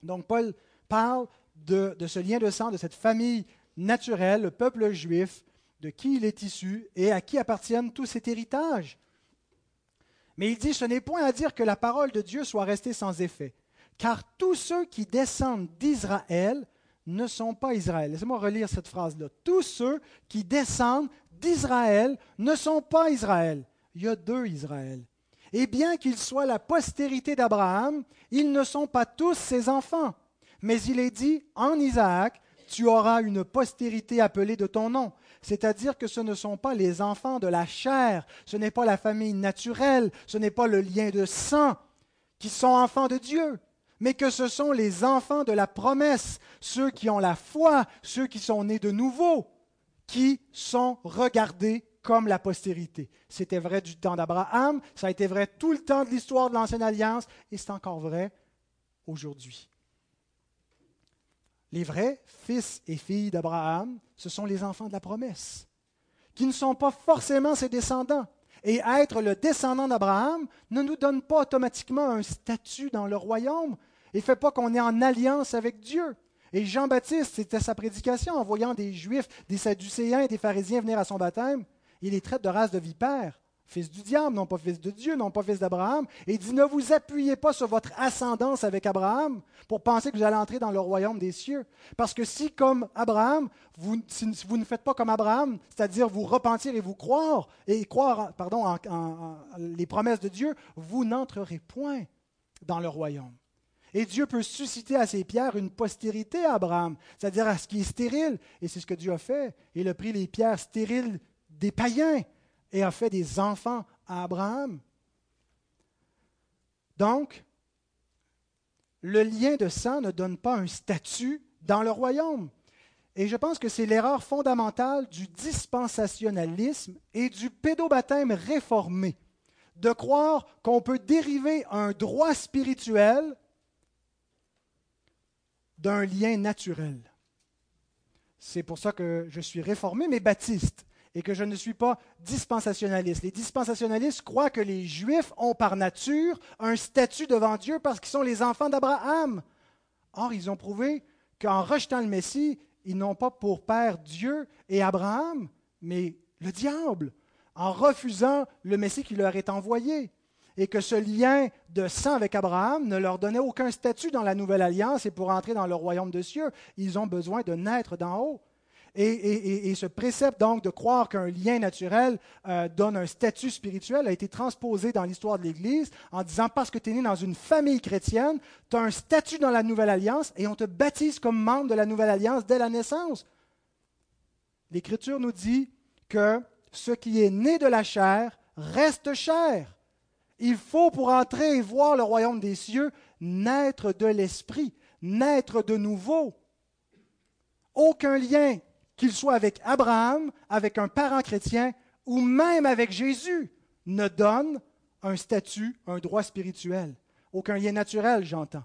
Donc Paul parle de, ce lien de sang, de cette famille naturelle, le peuple juif, de qui il est issu et à qui appartiennent tous cet héritage. Mais il dit, ce n'est point à dire que la parole de Dieu soit restée sans effet, car tous ceux qui descendent d'Israël ne sont pas Israël. Laissez-moi relire cette phrase-là. Tous ceux qui descendent d'Israël ne sont pas Israël. Il y a deux Israël. Et bien qu'ils soient la postérité d'Abraham, ils ne sont pas tous ses enfants. Mais il est dit, en Isaac, tu auras une postérité appelée de ton nom. C'est-à-dire que ce ne sont pas les enfants de la chair, ce n'est pas la famille naturelle, ce n'est pas le lien de sang qui sont enfants de Dieu, mais que ce sont les enfants de la promesse, ceux qui ont la foi, ceux qui sont nés de nouveau, qui sont regardés comme la postérité. C'était vrai du temps d'Abraham, ça a été vrai tout le temps de l'histoire de l'Ancienne Alliance, et c'est encore vrai aujourd'hui. Les vrais fils et filles d'Abraham, ce sont les enfants de la promesse, qui ne sont pas forcément ses descendants. Et être le descendant d'Abraham ne nous donne pas automatiquement un statut dans le royaume et ne fait pas qu'on est en alliance avec Dieu. Et Jean-Baptiste, c'était sa prédication en voyant des Juifs, des Sadducéens et des pharisiens venir à son baptême il les traite de race de vipères fils du diable, non pas fils de Dieu, non pas fils d'Abraham. Et il dit, ne vous appuyez pas sur votre ascendance avec Abraham pour penser que vous allez entrer dans le royaume des cieux. Parce que si, comme Abraham, vous, si vous ne faites pas comme Abraham, c'est-à-dire vous repentir et vous croire, et croire pardon, en les promesses de Dieu, vous n'entrerez point dans le royaume. Et Dieu peut susciter à ses pierres une postérité à Abraham, c'est-à-dire à ce qui est stérile. Et c'est ce que Dieu a fait. Il a pris les pierres stériles des païens et a fait des enfants à Abraham. Donc, le lien de sang ne donne pas un statut dans le royaume. Et je pense que c'est l'erreur fondamentale du dispensationalisme et du pédobaptême réformé, de croire qu'on peut dériver un droit spirituel d'un lien naturel. C'est pour ça que je suis réformé, mais baptiste, et que je ne suis pas dispensationaliste. Les dispensationalistes croient que les Juifs ont par nature un statut devant Dieu parce qu'ils sont les enfants d'Abraham. Or, ils ont prouvé qu'en rejetant le Messie, ils n'ont pas pour père Dieu et Abraham, mais le diable, en refusant le Messie qui leur est envoyé et que ce lien de sang avec Abraham ne leur donnait aucun statut dans la nouvelle alliance et pour entrer dans le royaume de cieux, ils ont besoin de naître d'en haut. Et, ce précepte donc de croire qu'un lien naturel euh, donne un statut spirituel a été transposé dans l'histoire de l'Église en disant parce que tu es né dans une famille chrétienne, tu as un statut dans la nouvelle alliance et on te baptise comme membre de la nouvelle alliance dès la naissance. L'Écriture nous dit que ce qui est né de la chair reste chair. Il faut, pour entrer et voir le royaume des cieux, naître de l'esprit, naître de nouveau. Aucun lien, qu'il soit avec Abraham, avec un parent chrétien ou même avec Jésus, ne donne un statut, un droit spirituel. Aucun lien naturel, j'entends.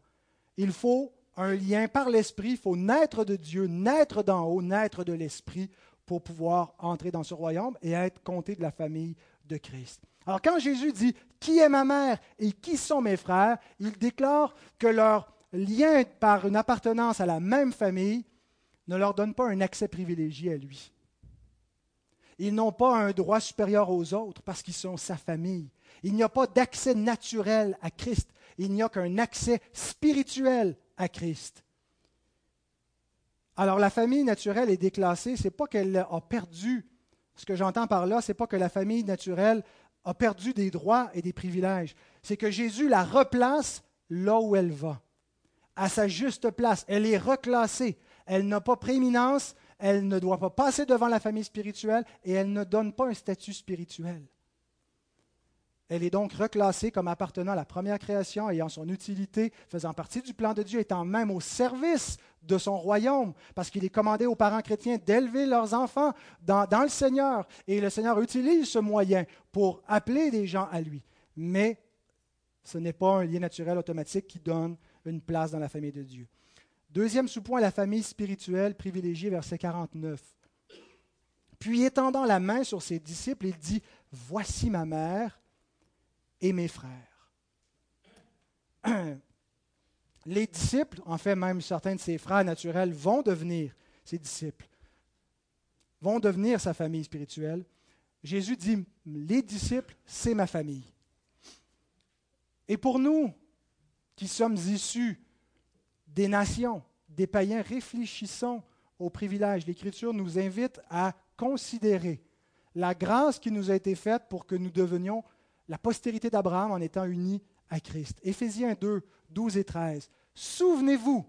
Il faut un lien par l'esprit, il faut naître de Dieu, naître d'en haut, naître de l'esprit pour pouvoir entrer dans ce royaume et être compté de la famille de Christ. Alors quand Jésus dit Qui est ma mère et qui sont mes frères? Il déclare que leur lien par une appartenance à la même famille ne leur donne pas un accès privilégié à lui. Ils n'ont pas un droit supérieur aux autres parce qu'ils sont sa famille. Il n'y a pas d'accès naturel à Christ. Il n'y a qu'un accès spirituel à Christ. Alors la famille naturelle est déclassée, ce n'est pas qu'elle a perdu. Ce que j'entends par là, ce n'est pas que la famille naturelle a perdu des droits et des privilèges. C'est que Jésus la replace là où elle va, à sa juste place. Elle est reclassée. Elle n'a pas prééminence, elle ne doit pas passer devant la famille spirituelle et elle ne donne pas un statut spirituel. Elle est donc reclassée comme appartenant à la première création, ayant son utilité, faisant partie du plan de Dieu, étant même au service de son royaume, parce qu'il est commandé aux parents chrétiens d'élever leurs enfants dans, le Seigneur. Et le Seigneur utilise ce moyen pour appeler des gens à lui. Mais ce n'est pas un lien naturel automatique qui donne une place dans la famille de Dieu. Deuxième sous-point, la famille spirituelle privilégiée, verset 49. Puis étendant la main sur ses disciples, il dit, Voici ma mère et mes frères. Les disciples, en fait même certains de ses frères naturels, vont devenir ses disciples, vont devenir sa famille spirituelle. Jésus dit, les disciples, c'est ma famille. Et pour nous, qui sommes issus des nations, des païens, réfléchissons aux privilèges. L'Écriture nous invite à considérer la grâce qui nous a été faite pour que nous devenions la postérité d'Abraham en étant unis à Christ. Éphésiens 2, 12 et 13. Souvenez-vous,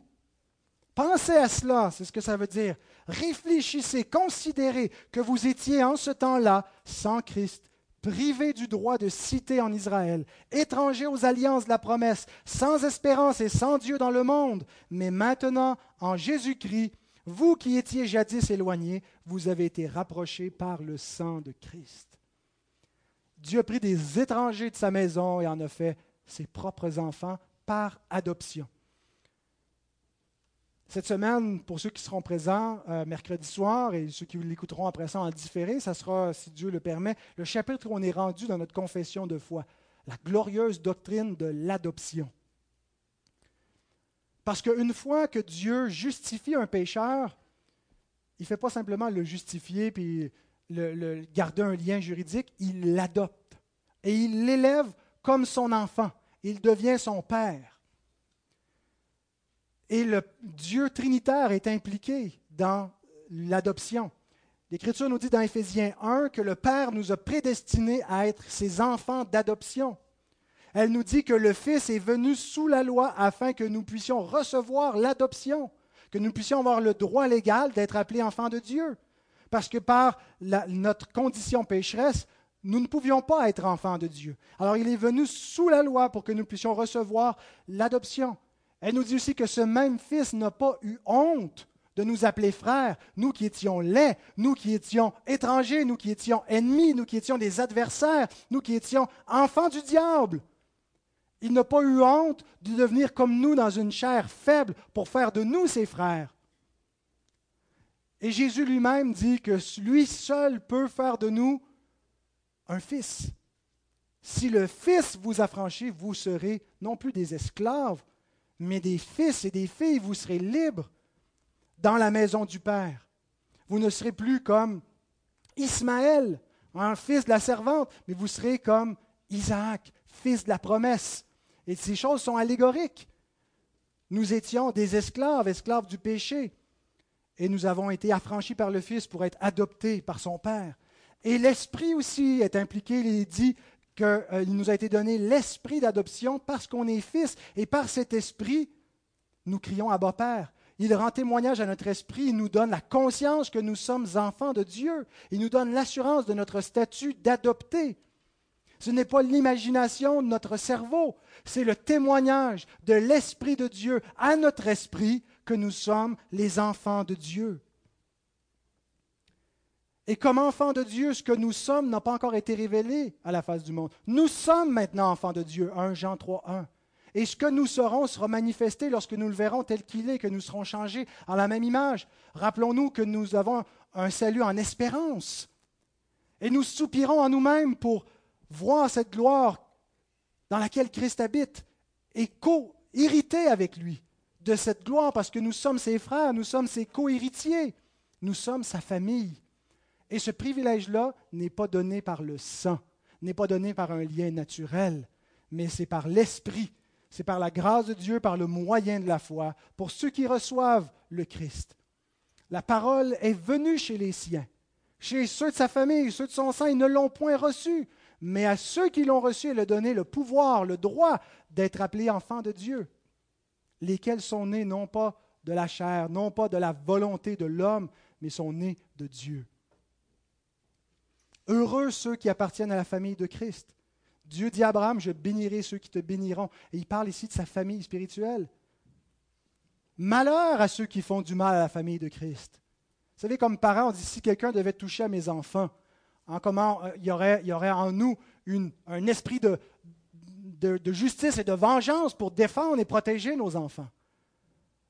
pensez à cela, c'est ce que ça veut dire. Réfléchissez, considérez que vous étiez en ce temps-là sans Christ, privés du droit de citer en Israël, étrangers aux alliances de la promesse, sans espérance et sans Dieu dans le monde, mais maintenant en Jésus-Christ, vous qui étiez jadis éloignés, vous avez été rapprochés par le sang de Christ. Dieu a pris des étrangers de sa maison et en a fait ses propres enfants par adoption. Cette semaine, pour ceux qui seront présents euh, mercredi soir et ceux qui l'écouteront après ça en différé, ça sera, si Dieu le permet, le chapitre où on est rendu dans notre confession de foi, la glorieuse doctrine de l'adoption. Parce qu'une fois que Dieu justifie un pécheur, il ne fait pas simplement le justifier puis le, garder un lien juridique, il l'adopte. et il l'élève comme son enfant. Il devient son père. Et le Dieu trinitaire est impliqué dans l'adoption. L'Écriture nous dit dans Éphésiens 1 que le Père nous a prédestinés à être ses enfants d'adoption. Elle nous dit que le Fils est venu sous la loi afin que nous puissions recevoir l'adoption, que nous puissions avoir le droit légal d'être appelés enfants de Dieu. Parce que par notre condition pécheresse, nous ne pouvions pas être enfants de Dieu. Alors il est venu sous la loi pour que nous puissions recevoir l'adoption. Elle nous dit aussi que ce même Fils n'a pas eu honte de nous appeler frères, nous qui étions laids, nous qui étions étrangers, nous qui étions ennemis, nous qui étions des adversaires, nous qui étions enfants du diable. Il n'a pas eu honte de devenir comme nous dans une chair faible pour faire de nous ses frères. Et Jésus lui-même dit que lui seul peut faire de nous un fils. Si le Fils vous affranchit, vous serez non plus des esclaves, mais des fils et des filles, vous serez libres dans la maison du Père. Vous ne serez plus comme Ismaël, un fils de la servante, mais vous serez comme Isaac, fils de la promesse. Et ces choses sont allégoriques. Nous étions des esclaves, esclaves du péché, et nous avons été affranchis par le Fils pour être adoptés par son Père. Et l'Esprit aussi est impliqué. Il dit qu'il euh, nous a été donné l'Esprit d'adoption parce qu'on est fils. Et par cet Esprit, nous crions Abba Père. Il rend témoignage à notre esprit, il nous donne la conscience que nous sommes enfants de Dieu. Il nous donne l'assurance de notre statut d'adopté. Ce n'est pas l'imagination de notre cerveau, c'est le témoignage de l'Esprit de Dieu à notre esprit que nous sommes les enfants de Dieu. Et comme enfants de Dieu, ce que nous sommes n'a pas encore été révélé à la face du monde. Nous sommes maintenant enfants de Dieu, 1 Jean 3, 1. Et ce que nous serons sera manifesté lorsque nous le verrons tel qu'il est, que nous serons changés en la même image. Rappelons-nous que nous avons un salut en espérance. Et nous soupirons en nous-mêmes pour voir cette gloire dans laquelle Christ habite et co-hériter avec lui de cette gloire parce que nous sommes ses frères, nous sommes ses co-héritiers, nous sommes sa famille. Et ce privilège-là n'est pas donné par le sang, n'est pas donné par un lien naturel, mais c'est par l'Esprit, c'est par la grâce de Dieu, par le moyen de la foi, pour ceux qui reçoivent le Christ. La parole est venue chez les siens, chez ceux de sa famille, ceux de son sang, ils ne l'ont point reçue, mais à ceux qui l'ont reçu, il a donné le pouvoir, le droit d'être appelés enfants de Dieu, lesquels sont nés non pas de la chair, non pas de la volonté de l'homme, mais sont nés de Dieu. Heureux ceux qui appartiennent à la famille de Christ. Dieu dit à Abraham, je bénirai ceux qui te béniront. Et il parle ici de sa famille spirituelle. Malheur à ceux qui font du mal à la famille de Christ. Vous savez, comme parents, on dit, si quelqu'un devait toucher à mes enfants, en comment euh, il, y aurait, en nous un esprit de, de justice et de vengeance pour défendre et protéger nos enfants.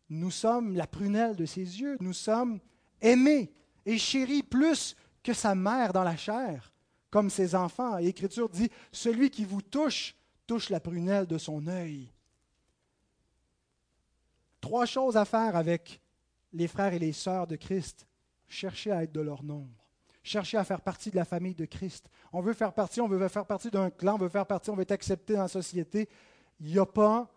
Nous sommes la prunelle de ses yeux, nous sommes aimés et chéris plus que sa mère dans la chair, comme ses enfants. L'Écriture dit, celui qui vous touche, touche la prunelle de son œil. Trois choses à faire avec les frères et les sœurs de Christ. Cherchez à être de leur nombre. Cherchez à faire partie de la famille de Christ. On veut faire partie, on veut faire partie d'un clan, on veut faire partie, on veut être accepté dans la société. Il n'y a pas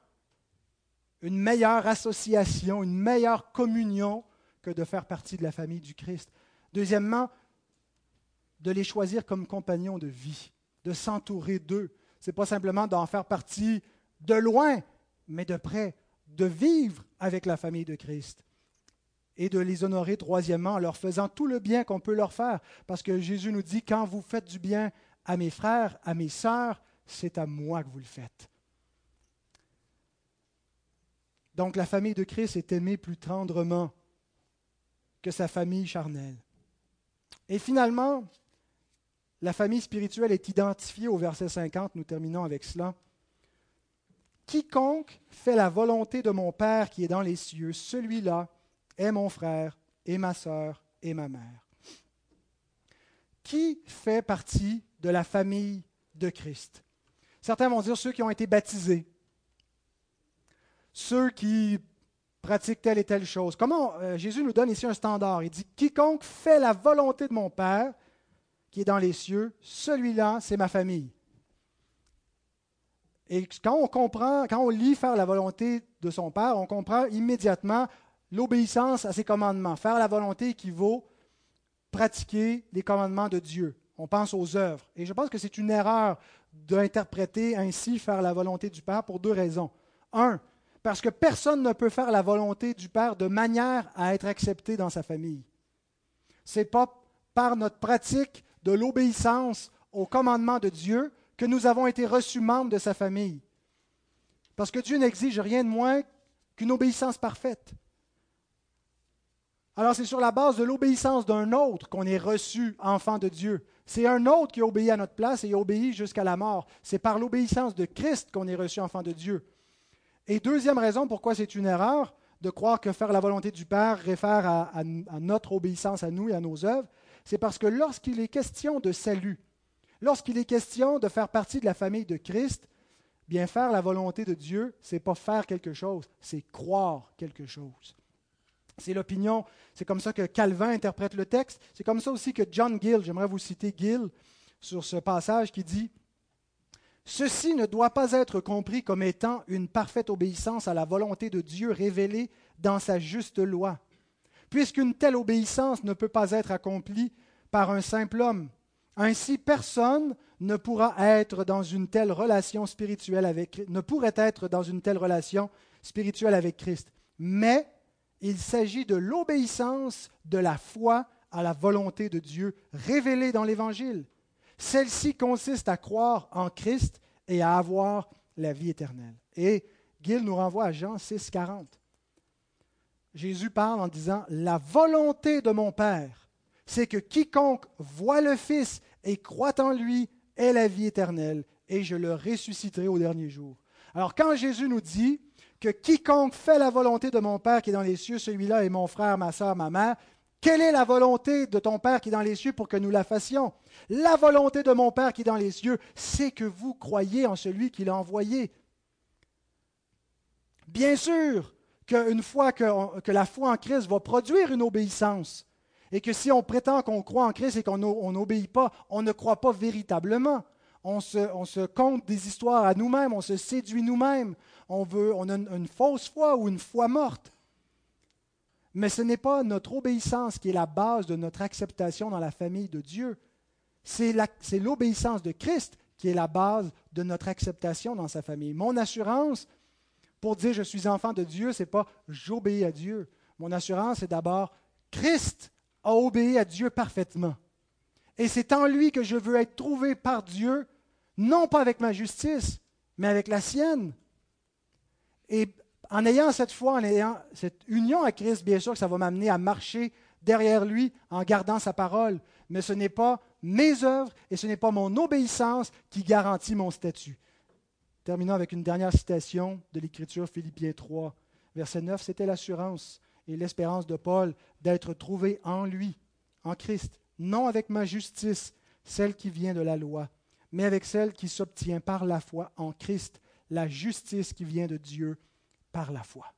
une meilleure association, une meilleure communion que de faire partie de la famille du Christ. Deuxièmement, de les choisir comme compagnons de vie, de s'entourer d'eux. Ce n'est pas simplement d'en faire partie de loin, mais de près, de vivre avec la famille de Christ. Et de les honorer, troisièmement, en leur faisant tout le bien qu'on peut leur faire. Parce que Jésus nous dit, quand vous faites du bien à mes frères, à mes sœurs, c'est à moi que vous le faites. Donc la famille de Christ est aimée plus tendrement que sa famille charnelle. Et finalement, la famille spirituelle est identifiée au verset 50, nous terminons avec cela. Quiconque fait la volonté de mon Père qui est dans les cieux, celui-là est mon frère et ma sœur et ma mère. Qui fait partie de la famille de Christ? Certains vont dire ceux qui ont été baptisés, ceux qui pratiquent telle et telle chose. Comment euh, Jésus nous donne ici un standard Il dit quiconque fait la volonté de mon Père qui est dans les cieux, celui-là, c'est ma famille. Et quand on comprend, quand on lit faire la volonté de son Père, on comprend immédiatement l'obéissance à ses commandements. Faire la volonté équivaut pratiquer les commandements de Dieu. On pense aux œuvres. Et je pense que c'est une erreur d'interpréter ainsi faire la volonté du Père pour deux raisons. Un, parce que personne ne peut faire la volonté du Père de manière à être accepté dans sa famille. Ce n'est pas par notre pratique de l'obéissance aux commandements de Dieu que nous avons été reçus membres de sa famille. Parce que Dieu n'exige rien de moins qu'une obéissance parfaite. Alors c'est sur la base de l'obéissance d'un autre qu'on est reçu enfant de Dieu. C'est un autre qui obéit à notre place et obéit jusqu'à la mort. C'est par l'obéissance de Christ qu'on est reçu enfant de Dieu. Et deuxième raison pourquoi c'est une erreur de croire que faire la volonté du Père réfère à notre obéissance à nous et à nos œuvres, c'est parce que lorsqu'il est question de salut, lorsqu'il est question de faire partie de la famille de Christ, bien faire la volonté de Dieu, c'est pas faire quelque chose, c'est croire quelque chose. C'est l'opinion, c'est comme ça que Calvin interprète le texte. C'est comme ça aussi que John Gill, j'aimerais vous citer Gill sur ce passage qui dit Ceci ne doit pas être compris comme étant une parfaite obéissance à la volonté de Dieu révélée dans sa juste loi, puisqu'une telle obéissance ne peut pas être accomplie par un simple homme. Ainsi, personne ne pourra être dans une telle relation spirituelle avec ne pourrait être dans une telle relation spirituelle avec Christ. Mais il s'agit de l'obéissance de la foi à la volonté de Dieu révélée dans l'Évangile. Celle-ci consiste à croire en Christ et à avoir la vie éternelle. Et Gill nous renvoie à Jean 6, 40. Jésus parle en disant, La volonté de mon Père, c'est que quiconque voit le Fils et croit en lui ait la vie éternelle, et je le ressusciterai au dernier jour. Alors quand Jésus nous dit, que quiconque fait la volonté de mon Père qui est dans les cieux, celui-là est mon frère, ma soeur, ma mère. Quelle est la volonté de ton Père qui est dans les cieux pour que nous la fassions? La volonté de mon Père qui est dans les cieux, c'est que vous croyez en celui qui l'a envoyé. Bien sûr qu'une fois que, la foi en Christ va produire une obéissance, et que si on prétend qu'on croit en Christ et qu'on n'obéit pas, on ne croit pas véritablement on se, compte des histoires à nous-mêmes, on se séduit nous-mêmes, on, on a une, fausse foi ou une foi morte. Mais ce n'est pas notre obéissance qui est la base de notre acceptation dans la famille de Dieu. C'est l'obéissance de Christ qui est la base de notre acceptation dans sa famille. Mon assurance pour dire je suis enfant de Dieu, ce n'est pas j'obéis à Dieu. Mon assurance, c'est d'abord Christ a obéi à Dieu parfaitement. Et c'est en lui que je veux être trouvé par Dieu non pas avec ma justice, mais avec la sienne. Et en ayant cette foi, en ayant cette union à Christ, bien sûr que ça va m'amener à marcher derrière lui en gardant sa parole. Mais ce n'est pas mes œuvres et ce n'est pas mon obéissance qui garantit mon statut. Terminons avec une dernière citation de l'Écriture, Philippiens 3, verset 9. C'était l'assurance et l'espérance de Paul d'être trouvé en lui, en Christ, non avec ma justice, celle qui vient de la loi, mais avec celle qui s'obtient par la foi en Christ, la justice qui vient de Dieu par la foi.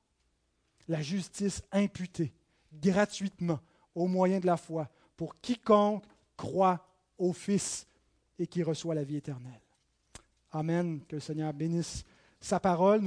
La justice imputée gratuitement au moyen de la foi pour quiconque croit au Fils et qui reçoit la vie éternelle. Amen. Que le Seigneur bénisse sa parole.